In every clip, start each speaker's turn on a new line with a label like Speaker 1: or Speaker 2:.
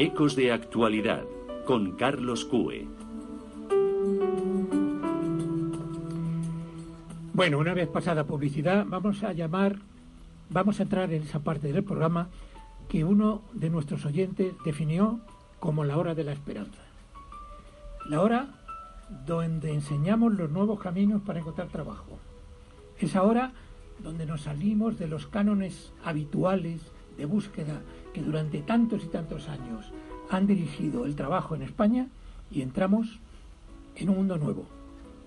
Speaker 1: Ecos de actualidad con Carlos Cue.
Speaker 2: Bueno, una vez pasada publicidad, vamos a llamar, vamos a entrar en esa parte del programa que uno de nuestros oyentes definió como la hora de la esperanza. La hora donde enseñamos los nuevos caminos para encontrar trabajo. Es ahora donde nos salimos de los cánones habituales de búsqueda que durante tantos y tantos años han dirigido el trabajo en España y entramos en un mundo nuevo,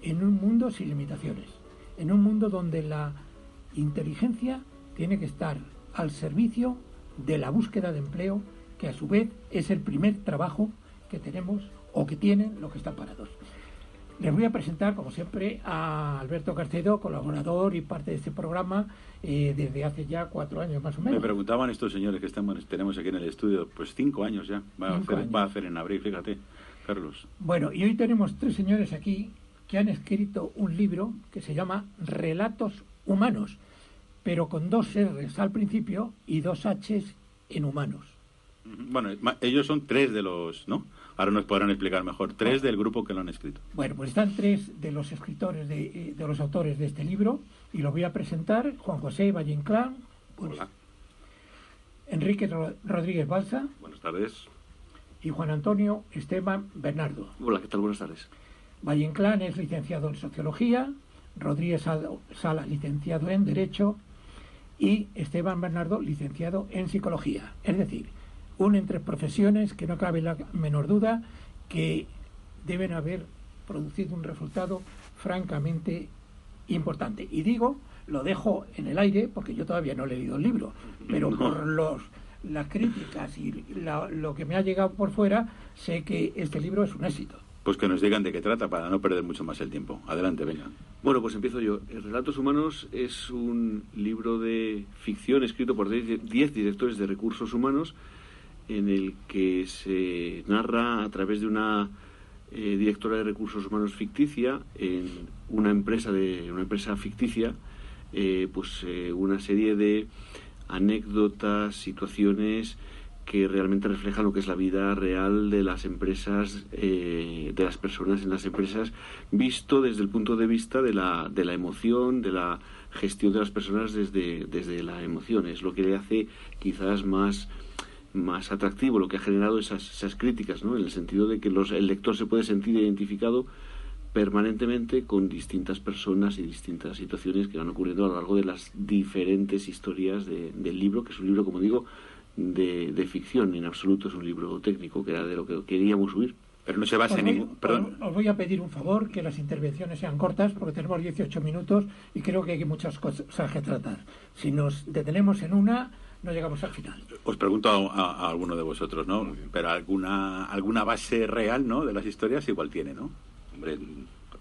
Speaker 2: en un mundo sin limitaciones, en un mundo donde la inteligencia tiene que estar al servicio de la búsqueda de empleo, que a su vez es el primer trabajo que tenemos o que tienen los que están parados. Les voy a presentar, como siempre, a Alberto Carcedo, colaborador y parte de este programa eh, desde hace ya cuatro años más o menos.
Speaker 3: Me preguntaban estos señores que estamos, tenemos aquí en el estudio, pues cinco años ya, va, a hacer, va a hacer en abril, fíjate, Carlos.
Speaker 2: Bueno, y hoy tenemos tres señores aquí que han escrito un libro que se llama Relatos Humanos, pero con dos R's al principio y dos H's en humanos.
Speaker 3: Bueno, ellos son tres de los, ¿no? Ahora nos podrán explicar mejor. Tres del grupo que lo han escrito.
Speaker 2: Bueno, pues están tres de los escritores, de, eh, de los autores de este libro, y los voy a presentar. Juan José Valle Inclán. Pues,
Speaker 4: Hola.
Speaker 2: Enrique Rodríguez Balsa.
Speaker 4: Buenas tardes.
Speaker 2: Y Juan Antonio Esteban Bernardo.
Speaker 5: Hola, ¿qué tal? Buenas tardes.
Speaker 2: Valle Inclán es licenciado en Sociología, Rodríguez Sala, licenciado en Derecho, y Esteban Bernardo, licenciado en Psicología. Es decir, unen tres profesiones que no cabe la menor duda que deben haber producido un resultado francamente importante. Y digo, lo dejo en el aire porque yo todavía no he leído el libro, pero por los las críticas y la, lo que me ha llegado por fuera, sé que este libro es un éxito.
Speaker 3: Pues que nos digan de qué trata para no perder mucho más el tiempo. Adelante, venga.
Speaker 5: Bueno, pues empiezo yo. Relatos Humanos es un libro de ficción escrito por 10 directores de recursos humanos en el que se narra a través de una eh, directora de recursos humanos ficticia en una empresa de una empresa ficticia eh, pues eh, una serie de anécdotas situaciones que realmente reflejan lo que es la vida real de las empresas de las personas en las empresas visto desde el punto de vista de la, de la emoción de la gestión de las personas desde, desde la emoción. Es lo que le hace quizás más más atractivo, lo que ha generado esas, esas críticas, ¿no? en el sentido de que los, el lector se puede sentir identificado permanentemente con distintas personas y distintas situaciones que van ocurriendo a lo largo de las diferentes historias de, del libro, que es un libro, como digo, de, de, ficción, en absoluto es un libro técnico, que era de lo que queríamos huir.
Speaker 3: Pero no se basa en ningún...
Speaker 2: Perdón. Os voy a pedir un favor, que las intervenciones sean cortas, porque tenemos 18 minutos y creo que hay muchas cosas que tratar. Si nos detenemos en una, no llegamos al final.
Speaker 3: Os pregunto a, a, a alguno de vosotros, ¿no? Pero alguna alguna base real, ¿no? De las historias igual tiene, ¿no?
Speaker 4: Hombre,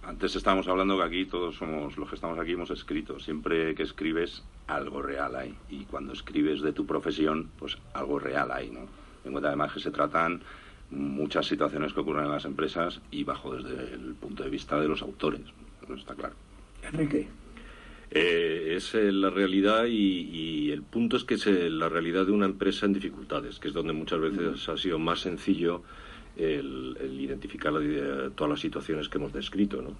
Speaker 4: antes estábamos hablando que aquí todos somos los que estamos aquí hemos escrito. Siempre que escribes algo real hay y cuando escribes de tu profesión, pues algo real hay, ¿no? En cuenta además que se tratan muchas situaciones que ocurren en las empresas y bajo desde el punto de vista de los autores, ¿no? está claro.
Speaker 2: Enrique.
Speaker 6: Eh, es eh, la realidad y, y, el punto es que es eh, la realidad de una empresa en dificultades, que es donde muchas veces ha sido más sencillo el, el identificar la, todas las situaciones que hemos descrito, ¿no?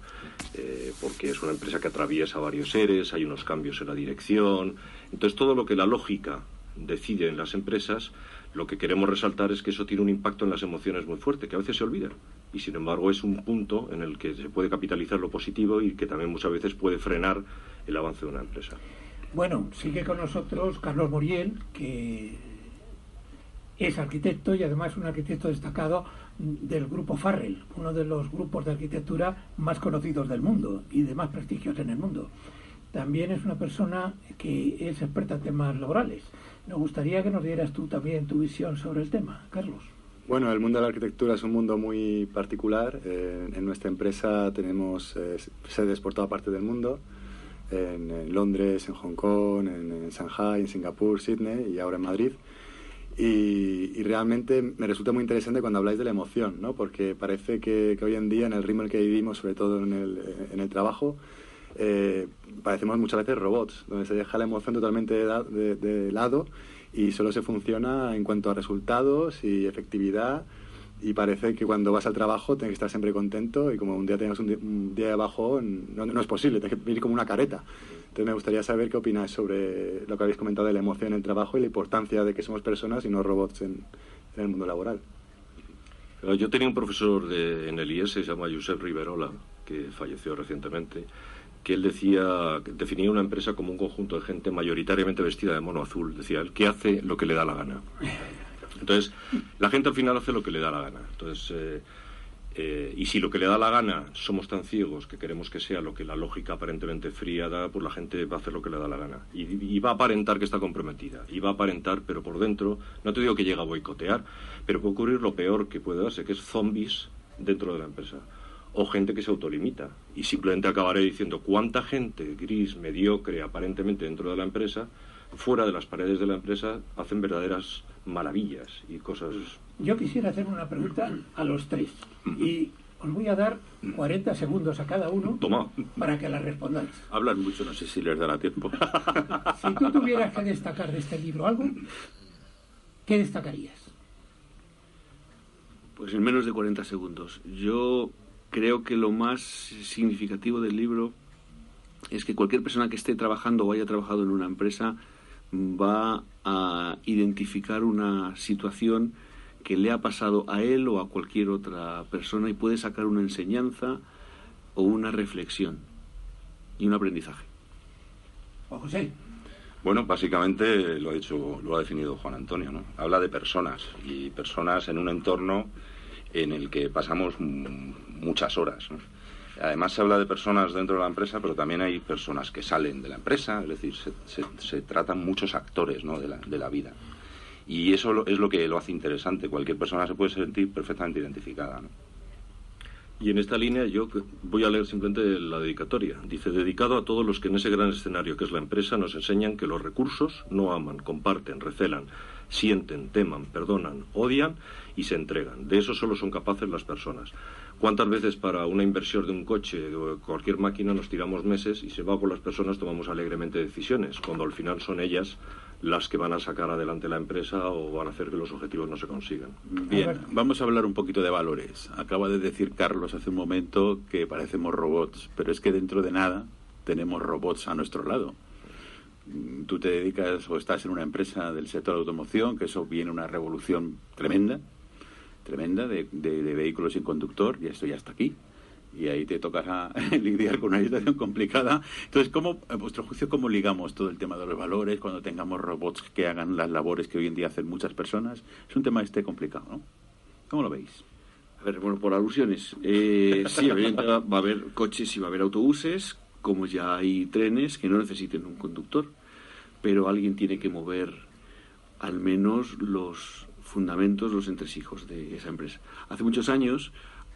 Speaker 6: Eh, porque es una empresa que atraviesa varios seres, hay unos cambios en la dirección, entonces todo lo que la lógica decide en las empresas, lo que queremos resaltar es que eso tiene un impacto en las emociones muy fuerte, que a veces se olvida. Y sin embargo es un punto en el que se puede capitalizar lo positivo y que también muchas veces puede frenar el avance de una empresa.
Speaker 2: Bueno, sigue con nosotros Carlos Moriel, que es arquitecto y además un arquitecto destacado del grupo Farrell, uno de los grupos de arquitectura más conocidos del mundo y de más prestigios en el mundo. También es una persona que es experta en temas laborales. Nos gustaría que nos dieras tú también tu visión sobre el tema, Carlos.
Speaker 7: Bueno, el mundo de la arquitectura es un mundo muy particular. Eh, en nuestra empresa tenemos eh, sedes por toda parte del mundo, en, en Londres, en Hong Kong, en, en, Shanghai, en Singapur, Sydney y ahora en Madrid. Y, y, realmente me resulta muy interesante cuando habláis de la emoción, ¿no? porque parece que, que hoy en día, en el ritmo en el que vivimos, sobre todo en el, en el trabajo, eh, parecemos muchas veces robots, donde se deja la emoción totalmente de, de, de lado y solo se funciona en cuanto a resultados y efectividad y parece que cuando vas al trabajo tienes que estar siempre contento y como un día tengas un, un día de bajón no, no, es posible, tienes que vivir como una careta. Entonces me gustaría saber qué opináis sobre lo que habéis comentado de la emoción en el trabajo y la importancia de que somos personas y no robots en, en el mundo laboral.
Speaker 6: Yo tenía un profesor de, en el IES, se llama Josep Riverola, que falleció recientemente, que él decía, definía una empresa como un conjunto de gente mayoritariamente vestida de mono azul. Decía él que hace lo que le da la gana. Entonces, la gente al final hace lo que le da la gana. Entonces, eh, eh, y si lo que le da la gana somos tan ciegos que queremos que sea lo que la lógica aparentemente fría da, pues la gente va a hacer lo que le da la gana. Y, va a aparentar que está comprometida. Y va a aparentar, pero por dentro, no te digo que llega a boicotear, pero puede ocurrir lo peor que puede darse, que es zombies dentro de la empresa. O gente que se autolimita. Y simplemente acabaré diciendo cuánta gente gris, mediocre, aparentemente dentro de la empresa, fuera de las paredes de la empresa, hacen verdaderas maravillas y cosas.
Speaker 2: Yo quisiera hacer una pregunta a los tres y os voy a dar 40 segundos a cada uno
Speaker 6: Toma.
Speaker 2: para que la respondáis.
Speaker 3: Hablan mucho, no sé si les dará tiempo.
Speaker 2: si tú tuvieras que destacar de este libro algo, ¿qué destacarías?
Speaker 5: Pues en menos de 40 segundos. Yo creo que lo más significativo del libro es que cualquier persona que esté trabajando o haya trabajado en una empresa va a identificar una situación que le ha pasado a él o a cualquier otra persona y puede sacar una enseñanza o una reflexión y un aprendizaje.
Speaker 2: Juan José.
Speaker 4: Bueno, básicamente lo ha dicho, lo ha definido Juan Antonio, ¿no? Habla de personas y personas en un entorno en el que pasamos muchas horas. ¿no? Además se habla de personas dentro de la empresa, pero también hay personas que salen de la empresa, es decir, se, tratan muchos actores ¿no? de, la, de la vida. Y eso es lo que lo hace interesante. Cualquier persona se puede sentir perfectamente identificada.
Speaker 6: Y en esta línea yo voy a leer simplemente la dedicatoria. Dice, dedicado a todos los que en ese gran escenario que es la empresa nos enseñan que los recursos no aman, comparten, recelan, sienten, teman, perdonan, odian y se entregan. De eso solo son capaces las personas. ¿Cuántas veces para una inversión de un coche o cualquier máquina nos tiramos meses y se va por las personas tomamos alegremente decisiones, cuando al final son ellas las que van a sacar adelante la empresa o van a hacer que los objetivos no se consigan.
Speaker 3: Bien, vamos a hablar un poquito de valores. Acaba de decir Carlos hace un momento que parecemos robots, pero es que dentro de nada tenemos robots a nuestro lado. Tú te dedicas o estás en una empresa del sector de automoción, que eso viene una revolución tremenda, tremenda de, de, de vehículos sin conductor, y esto ya está aquí y ahí te tocará lidiar con una situación complicada. Entonces, ¿cómo, vuestro juicio, cómo ligamos todo el tema de los valores cuando tengamos robots que hagan las labores que hoy en día hacen muchas personas? Es un tema este complicado, ¿no? ¿Cómo lo veis?
Speaker 5: A ver, bueno, por alusiones. Eh, sí, va a haber coches y va a haber autobuses, como ya hay trenes que no necesiten un conductor, pero alguien tiene que mover al menos los fundamentos, los entresijos de esa empresa. Hace muchos años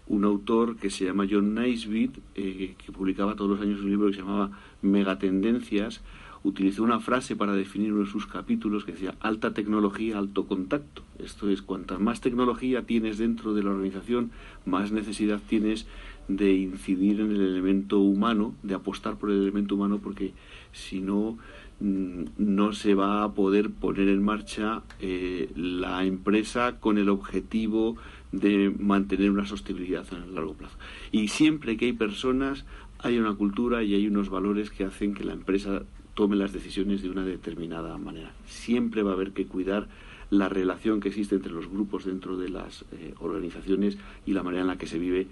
Speaker 5: un autor que se llama John Naisbitt, eh, que publicaba todos los años un libro que se llamaba Megatendencias, utilizó una frase para definir uno de sus capítulos que decía alta tecnología, alto contacto. Esto es, cuanta más tecnología tienes dentro de la organización, más necesidad tienes de incidir en el elemento humano, de apostar por el elemento humano, porque si no, no se va a poder poner en marcha eh, la empresa con el objetivo de mantener una sostenibilidad en el largo plazo. Y siempre que hay personas, hay una cultura y hay unos valores que hacen que la empresa tome las decisiones de una determinada manera. Siempre va a haber que cuidar la relación que existe entre los grupos dentro de las eh, organizaciones y la manera en la que se vive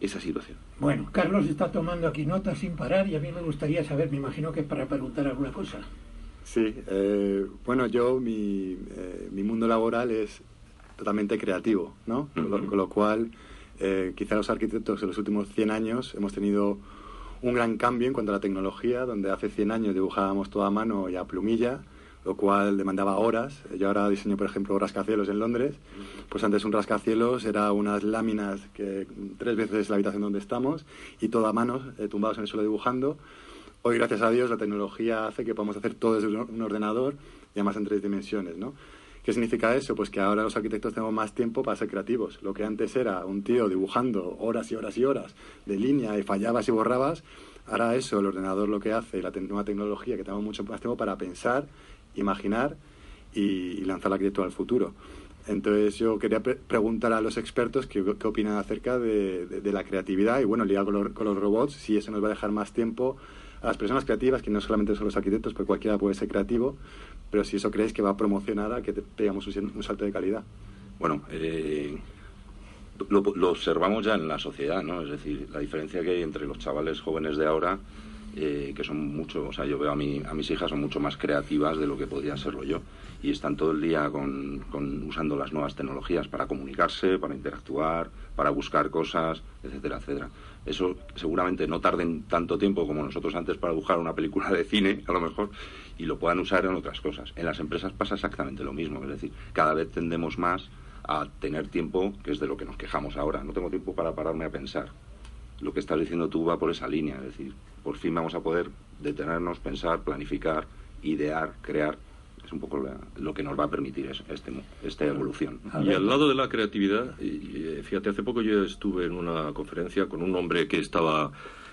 Speaker 5: esa situación.
Speaker 2: Bueno, Carlos está tomando aquí notas sin parar y a mí me gustaría saber, me imagino que es para preguntar alguna cosa.
Speaker 7: Sí, eh, bueno, yo mi, eh, mi mundo laboral es totalmente creativo, ¿no? Uh -huh. con, lo, con, lo, cual, eh, quizá los arquitectos en los últimos 100 años hemos tenido un gran cambio en cuanto a la tecnología, donde hace 100 años dibujábamos toda a mano y a plumilla, lo cual demandaba horas. Yo ahora diseño, por ejemplo, rascacielos en Londres. Pues antes un rascacielos era unas láminas que tres veces la habitación donde estamos y todo a mano, eh, tumbados en el suelo dibujando. Hoy, gracias a Dios, la tecnología hace que podamos hacer todo desde un ordenador y además en tres dimensiones, ¿no? ¿Qué significa eso? Pues que ahora los arquitectos tenemos más tiempo para ser creativos. Lo que antes era un tío dibujando horas y horas y horas de línea y fallabas y borrabas, ahora eso, el ordenador lo que hace la nueva tecnología, que tenemos mucho más tiempo para pensar, imaginar y, lanzar la arquitectura al futuro. Entonces yo quería preguntar a los expertos qué, opinan acerca de, la creatividad y bueno, liado con, con, los robots, si eso nos va a dejar más tiempo a las personas creativas, que no solamente son los arquitectos, porque cualquiera puede ser creativo, pero si eso creéis que va a promocionar a que pegamos un, salto de calidad.
Speaker 4: Bueno, eh, lo, observamos ya en la sociedad, ¿no? Es decir, la diferencia que hay entre los chavales jóvenes de ahora, eh, que son mucho, o sea, yo veo a, mi, a mis hijas son mucho más creativas de lo que podía serlo yo. Y están todo el día con, usando las nuevas tecnologías para comunicarse, para interactuar, para buscar cosas, etcétera, etcétera. Eso seguramente no tarden tanto tiempo como nosotros antes para buscar una película de cine, a lo mejor, y lo puedan usar en otras cosas. En las empresas pasa exactamente lo mismo, es decir, cada vez tendemos más a tener tiempo, que es de lo que nos quejamos ahora. No tengo tiempo para pararme a pensar. Lo que estás diciendo tú va por esa línea, es decir, por fin vamos a poder detenernos, pensar, planificar, idear, crear. Es un poco lo que nos va a permitir este, esta evolución.
Speaker 6: Y al lado de la creatividad, y, fíjate, hace poco yo estuve en una conferencia con un hombre que estaba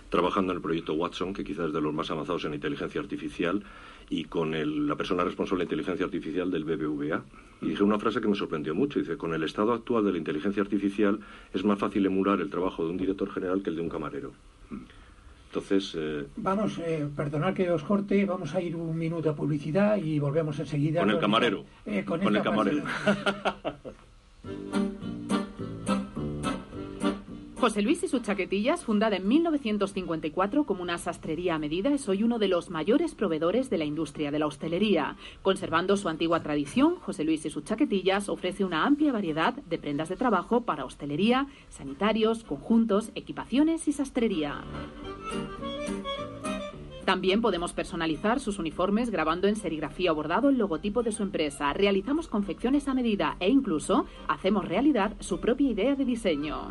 Speaker 6: trabajando en el proyecto Watson, que quizás es de los más avanzados en inteligencia artificial, y con la persona responsable de inteligencia artificial del BBVA. Y dije una frase que me sorprendió mucho. Dice, con el estado actual de la inteligencia artificial es más fácil emular el trabajo de un director general que el de un camarero. Entonces...
Speaker 2: Eh, vamos, eh, perdonad que os corte, vamos a ir un minuto a publicidad y volvemos enseguida.
Speaker 6: Con el camarero.
Speaker 2: Eh, con, el camarero.
Speaker 8: José Luis y sus chaquetillas, fundada en 1954 como una sastrería a medida, es hoy uno de los mayores proveedores de la industria de la hostelería. Conservando su antigua tradición, José Luis y sus chaquetillas ofrece una amplia variedad de prendas de trabajo para hostelería, sanitarios, conjuntos, equipaciones y sastrería. También podemos personalizar sus uniformes grabando en serigrafía o bordado el logotipo de su empresa. Realizamos confecciones a medida e incluso hacemos realidad su propia idea de diseño.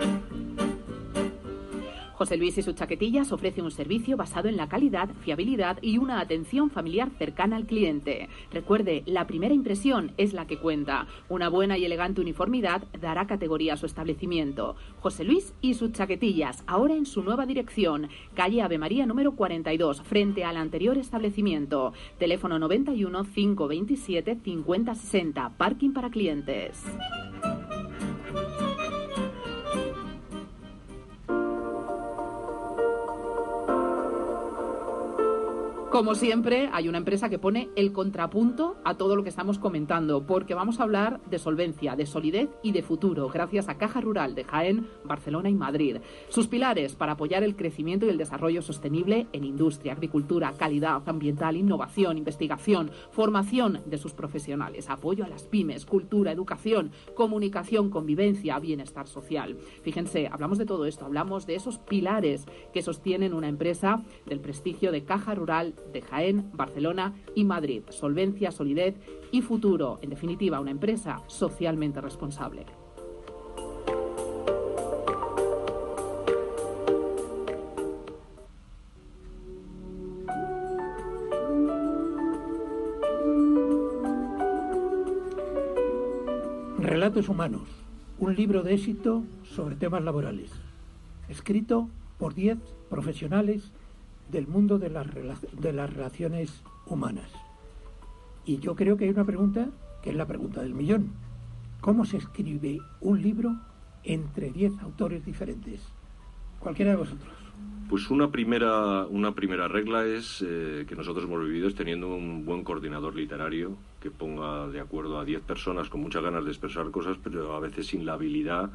Speaker 8: José Luis y sus chaquetillas ofrece un servicio basado en la calidad, fiabilidad y una atención familiar cercana al cliente. Recuerde, la primera impresión es la que cuenta. Una buena y elegante uniformidad dará categoría a su establecimiento. José Luis y sus chaquetillas, ahora en su nueva dirección, calle Ave María número 42, frente al anterior establecimiento. Teléfono 91 527 5060, parking para clientes. Como siempre, hay una empresa que pone el contrapunto a todo lo que estamos comentando, porque vamos a hablar de solvencia, de solidez y de futuro, gracias a Caja Rural de Jaén, Barcelona y Madrid. Sus pilares para apoyar el crecimiento y el desarrollo sostenible en industria, agricultura, calidad ambiental, innovación, investigación, formación de sus profesionales, apoyo a las pymes, cultura, educación, comunicación, convivencia, bienestar social. Fíjense, hablamos de todo esto, hablamos de esos pilares que sostienen una empresa del prestigio de Caja Rural de Jaén, Barcelona y Madrid. Solvencia, solidez y futuro. En definitiva, una empresa socialmente responsable.
Speaker 2: Relatos Humanos, un libro de éxito sobre temas laborales, escrito por 10 profesionales del mundo de las, de las relaciones humanas. Y yo creo que hay una pregunta que es la pregunta del millón. ¿Cómo se escribe un libro entre 10 autores diferentes? Cualquiera de vosotros.
Speaker 6: Pues una primera, una primera regla es eh, que nosotros hemos vivido es teniendo un buen coordinador literario que ponga de acuerdo a 10 personas con muchas ganas de expresar cosas, pero a veces sin la habilidad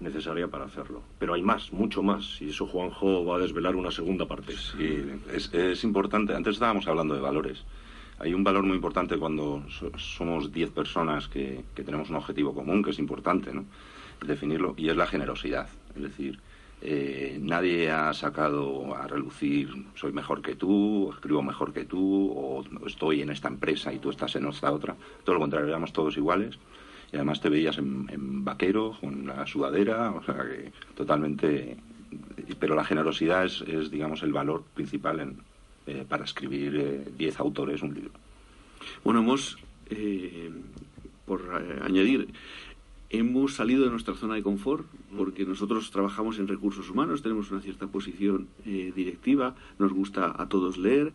Speaker 6: necesaria para hacerlo. Pero hay más, mucho más, y eso Juanjo va a desvelar una segunda parte.
Speaker 4: Sí, es, importante. Antes estábamos hablando de valores. Hay un valor muy importante cuando somos 10 personas que, tenemos un objetivo común, que es importante, ¿no? Definirlo, y es la generosidad. Es decir, eh, nadie ha sacado a relucir soy mejor que tú, escribo mejor que tú, o estoy en esta empresa y tú estás en esta otra. Todo lo contrario, éramos todos iguales y además te veías en, vaquero, con la sudadera, o sea que totalmente... Pero la generosidad es, digamos, el valor principal en, eh, para escribir 10 eh, autores un libro.
Speaker 5: Bueno, hemos, eh, por añadir, hemos salido de nuestra zona de confort porque nosotros trabajamos en recursos humanos, tenemos una cierta posición directiva, nos gusta a todos leer,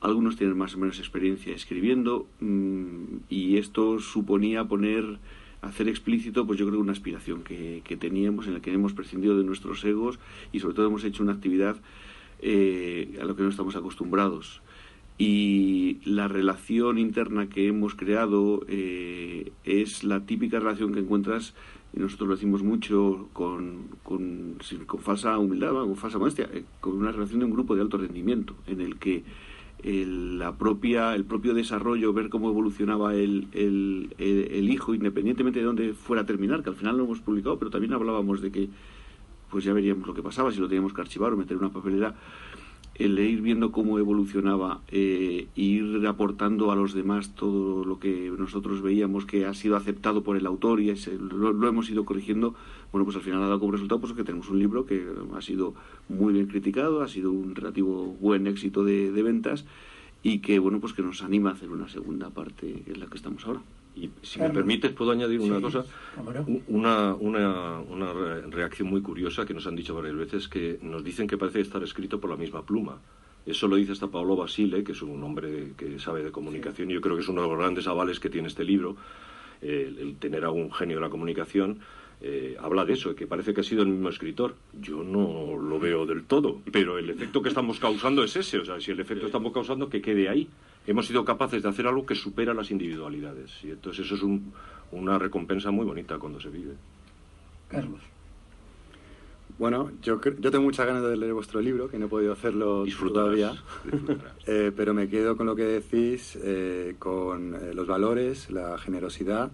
Speaker 5: algunos tienen más o menos experiencia escribiendo. Mm, y esto suponía poner, hacer explícito, pues yo creo una aspiración que, que teníamos, en la que hemos prescindido de nuestros egos y sobre todo hemos hecho una actividad eh, a lo que no estamos acostumbrados. Y la relación interna que hemos creado eh, es la típica relación que encuentras, y nosotros lo decimos mucho con, con, falsa humildad, con falsa modestia, eh, con una relación de un grupo de alto rendimiento, en el que el, la propia, el propio desarrollo, ver cómo evolucionaba el, el, el, hijo, independientemente de dónde fuera a terminar, que al final lo hemos publicado, pero también hablábamos de que pues ya veríamos lo que pasaba, si lo teníamos que archivar o meter en una papelera, el ir viendo cómo evolucionaba, eh, ir aportando a los demás todo lo que nosotros veíamos que ha sido aceptado por el autor y ese, lo, lo, hemos ido corrigiendo, bueno, pues al final ha dado como resultado pues, que tenemos un libro que ha sido muy bien criticado, ha sido un relativo buen éxito de, de ventas y que, bueno, pues que nos anima a hacer una segunda parte en la que estamos ahora.
Speaker 6: Y si me permites, puedo añadir una
Speaker 2: Sí,
Speaker 6: cosa. Una, una, una re- reacción muy curiosa que nos han dicho varias veces que nos dicen que parece estar escrito por la misma pluma. Eso lo dice hasta Paolo Basile, que es un hombre que sabe de comunicación, y yo creo que es uno de los grandes avales que tiene este libro, el, el tener a un genio de la comunicación. eh, habla de eso, que parece que ha sido el mismo escritor. Yo no lo veo del todo, pero el efecto que estamos causando es ese. O sea, si el efecto estamos causando, que quede ahí. Hemos sido capaces de hacer algo que supera las individualidades. Y entonces eso es un- una recompensa muy bonita cuando se vive.
Speaker 2: Carlos.
Speaker 7: Bueno, yo, tengo muchas ganas de leer vuestro libro, que no he podido hacerlo
Speaker 6: Disfrutarás,
Speaker 7: todavía.
Speaker 6: disfrutarás.
Speaker 7: Eh, pero me quedo con lo que decís, eh, con eh, los valores, la generosidad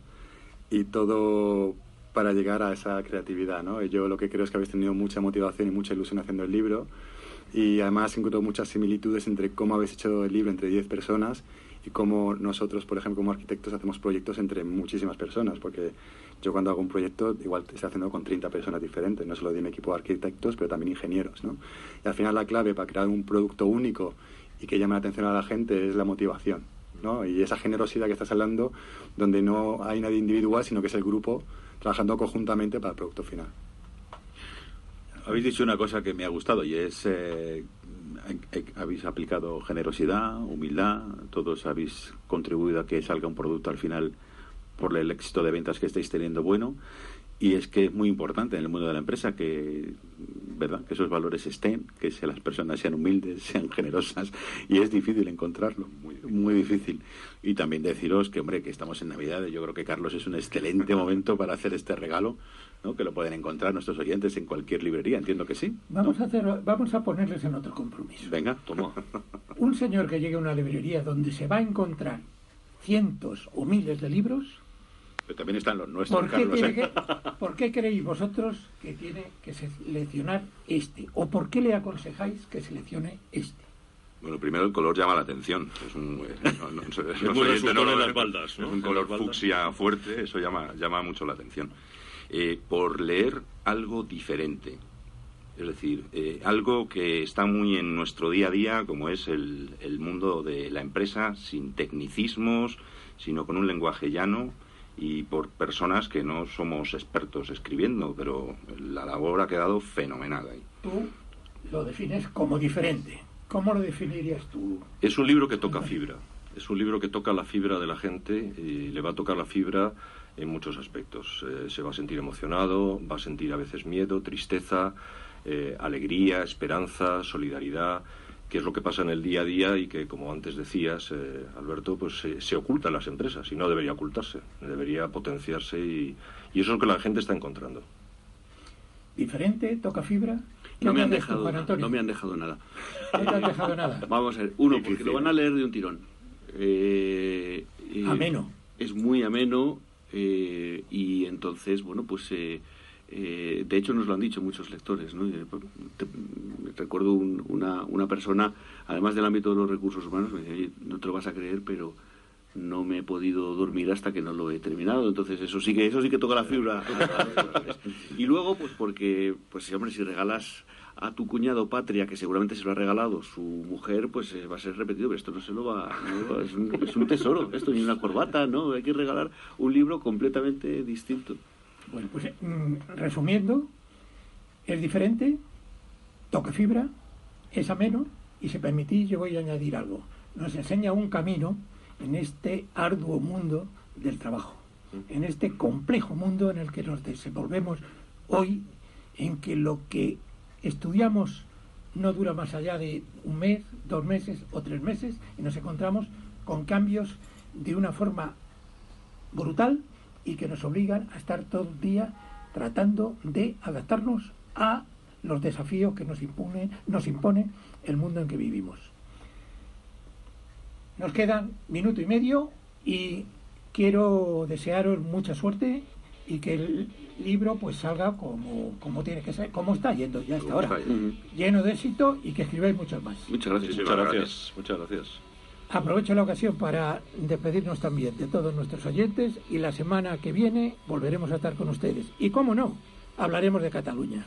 Speaker 7: y todo para llegar a esa creatividad. ¿no? Y Yo lo que creo es que habéis tenido mucha motivación y mucha ilusión haciendo el libro y además encuentro muchas similitudes entre cómo habéis hecho el libro entre 10 personas y cómo nosotros, por ejemplo, como arquitectos hacemos proyectos entre muchísimas personas, porque yo cuando hago un proyecto igual estoy haciendo con 30 personas diferentes, no solo de mi equipo de arquitectos, pero también ingenieros. ¿no? Y al final la clave para crear un producto único y que llame la atención a la gente es la motivación. ¿no? Y esa generosidad que estás hablando, donde no hay nadie individual, sino que es el grupo trabajando conjuntamente para el producto final.
Speaker 3: Habéis dicho una cosa que me ha gustado y es eh, eh, habéis aplicado generosidad, humildad, todos habéis contribuido a que salga un producto al final por el éxito de ventas que estáis teniendo bueno. Y es que es muy importante en el mundo de la empresa que verdad que esos valores estén que se- las personas sean humildes sean generosas y es difícil encontrarlo muy difícil, y también deciros que hombre que estamos en navidad yo creo que Carlos es un excelente momento para hacer este regalo ¿no? que lo pueden encontrar nuestros oyentes en cualquier librería entiendo que sí
Speaker 2: Vamos a, hacer, vamos a ponerles en otro compromiso.
Speaker 3: venga
Speaker 6: Toma.
Speaker 2: Un señor que llegue a una librería donde se va a encontrar cientos o miles de libros,
Speaker 3: pero también están los nuestros
Speaker 2: ¿por qué,
Speaker 3: Carlos ¿eh?
Speaker 2: que- ¿por qué creéis vosotros que tiene que seleccionar este? ¿O por qué le aconsejáis que seleccione este?
Speaker 4: Bueno, primero el color llama la atención. Es un, eh, color fucsia fuerte, eso llama, llama mucho la atención. Eh, por leer algo diferente. Es decir, eh, algo que está muy en nuestro día a día, como es el, el mundo de la empresa, sin tecnicismos, sino con un lenguaje llano y por personas que no somos expertos escribiendo, pero la labor ha quedado fenomenal ahí.
Speaker 2: Tú lo defines como diferente. ¿Cómo lo definirías tú?
Speaker 6: Es un libro que toca fibra. Es un libro que toca la fibra de la gente y le va a tocar la fibra en muchos aspectos. Eh, se va a sentir emocionado, va a sentir a veces miedo, tristeza, eh, alegría, esperanza, solidaridad, que es lo que pasa en el día a día y que, como antes decías, eh, Alberto, pues se, se oculta en las empresas y no debería ocultarse, debería potenciarse y, y eso es lo que la gente está encontrando.
Speaker 2: ¿Diferente? ¿Toca fibra? ¿Qué
Speaker 5: No me, han dejado, no me han dejado nada.
Speaker 2: No te han dejado nada.
Speaker 5: Vamos a ver, uno, porque lo van a leer de un tirón. Eh, eh,
Speaker 2: Ameno.
Speaker 5: Es muy ameno eh, y entonces, bueno, pues eh, eh, de hecho nos lo han dicho muchos lectores. ¿no? Eh, te- recuerdo un- una, una persona, además del ámbito de los recursos humanos, me decía, "Oye, no te lo vas a creer, pero no me he podido dormir hasta que no lo he terminado. Entonces eso sí que eso sí que toca la fibra. y luego, pues porque, pues hombre, si regalas a tu cuñado Patria, que seguramente se lo ha regalado su mujer, pues eh, va a ser repetido, pero esto no se lo va, no es, un, es un tesoro, esto ni una corbata, ¿no? Hay que regalar un libro completamente distinto.
Speaker 2: Bueno, pues mm, resumiendo, es diferente, toca fibra, es ameno y si permitís yo voy a añadir algo. Nos enseña un camino en este arduo mundo del trabajo, en este complejo mundo en el que nos desenvolvemos hoy, en que lo que estudiamos no dura más allá de un mes, dos meses o tres meses y nos encontramos con cambios de una forma brutal y que nos obligan a estar todo el día tratando de adaptarnos a los desafíos que nos impone, nos impone el mundo en que vivimos. Nos quedan minuto y medio y quiero desearos mucha suerte y que el libro pues salga como, como tiene que ser, como está yendo ya hasta ahora, lleno de éxito y que escribáis muchos más.
Speaker 5: Muchas gracias.
Speaker 6: Muchas gracias. Muchas gracias.
Speaker 2: Aprovecho la ocasión para despedirnos también de todos nuestros oyentes y la semana que viene volveremos a estar con ustedes. Y cómo no, hablaremos de Cataluña.